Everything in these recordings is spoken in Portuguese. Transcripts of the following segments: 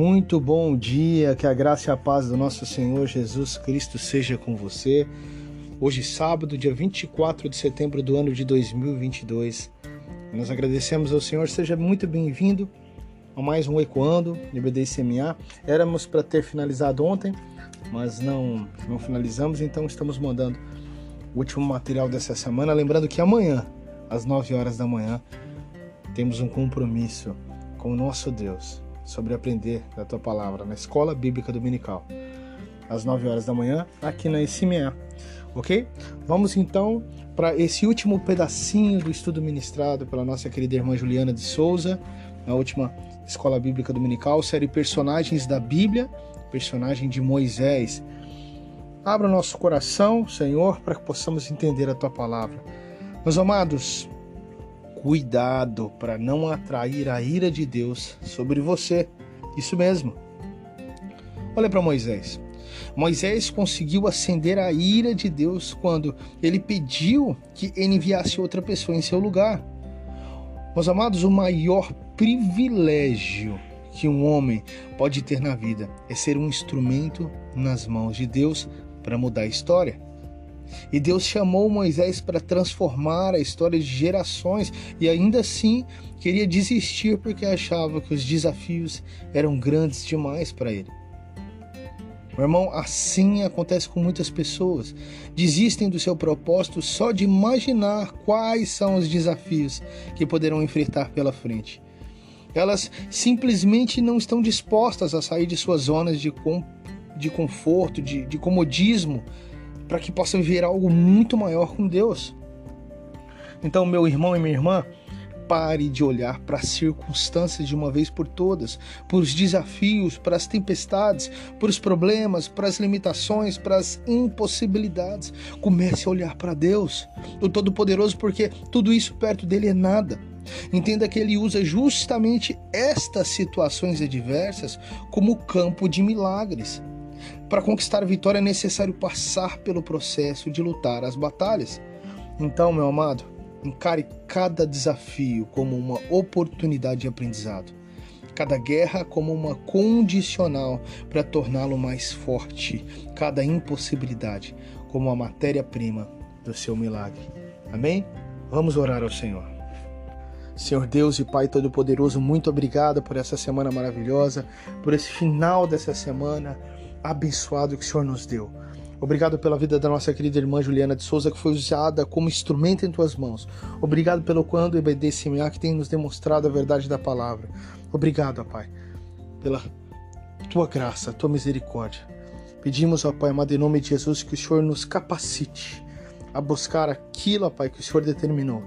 Muito bom dia, que a graça e a paz do nosso Senhor Jesus Cristo seja com você. Hoje, sábado, dia 24 de setembro do ano de 2022. Nós agradecemos ao Senhor, seja muito bem-vindo a mais um Ecoando de BDCMA. Éramos para ter finalizado ontem, mas não, não finalizamos, então estamos mandando o último material dessa semana. Lembrando que amanhã, às 9 horas da manhã, temos um compromisso com o nosso Deus sobre aprender da tua palavra na Escola Bíblica Dominical, às 9 horas da manhã, aqui na ICMA. Ok? Vamos então para esse último pedacinho do estudo ministrado pela nossa querida irmã Juliana de Souza, na última Escola Bíblica Dominical, série Personagens da Bíblia, personagem de Moisés. Abra nosso coração, Senhor, para que possamos entender a tua palavra. Meus amados, Cuidado para não atrair a ira de Deus sobre você. Isso mesmo. Olha para Moisés. Moisés conseguiu acender a ira de Deus quando ele pediu que enviasse outra pessoa em seu lugar. Meus amados, o maior privilégio que um homem pode ter na vida é ser um instrumento nas mãos de Deus para mudar a história. E Deus chamou Moisés para transformar a história de gerações e ainda assim queria desistir porque achava que os desafios eram grandes demais para ele. Meu irmão, assim acontece com muitas pessoas. Desistem do seu propósito só de imaginar quais são os desafios que poderão enfrentar pela frente. Elas simplesmente não estão dispostas a sair de suas zonas de, com, de conforto, de, de comodismo para que possa viver algo muito maior com Deus. Então, meu irmão e minha irmã, pare de olhar para as circunstâncias de uma vez por todas, por os desafios, para as tempestades, por os problemas, para as limitações, para as impossibilidades. Comece a olhar para Deus, o Todo-Poderoso, porque tudo isso perto dele é nada. Entenda que ele usa justamente estas situações adversas como campo de milagres. Para conquistar a vitória é necessário passar pelo processo de lutar as batalhas. Então, meu amado, encare cada desafio como uma oportunidade de aprendizado, cada guerra como uma condicional para torná-lo mais forte, cada impossibilidade como a matéria-prima do seu milagre. Amém? Vamos orar ao Senhor. Senhor Deus e Pai Todo-Poderoso, muito obrigado por essa semana maravilhosa, por esse final dessa semana abençoado que o Senhor nos deu. Obrigado pela vida da nossa querida irmã Juliana de Souza, que foi usada como instrumento em tuas mãos. Obrigado pelo quando e BDCMA que tem nos demonstrado a verdade da palavra. Obrigado, Pai, pela tua graça, tua misericórdia. Pedimos, ó Pai, amado, em nome de Jesus, que o Senhor nos capacite a buscar aquilo, ó Pai, que o Senhor determinou.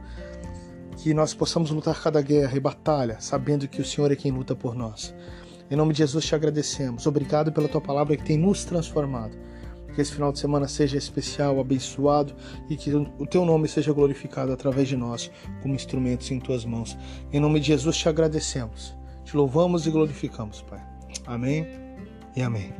Que nós possamos lutar cada guerra e batalha, sabendo que o Senhor é quem luta por nós. Em nome de Jesus te agradecemos. Obrigado pela tua palavra que tem nos transformado. Que esse final de semana seja especial, abençoado e que o teu nome seja glorificado através de nós, como instrumentos em tuas mãos. Em nome de Jesus te agradecemos. Te louvamos e glorificamos, Pai. Amém e amém.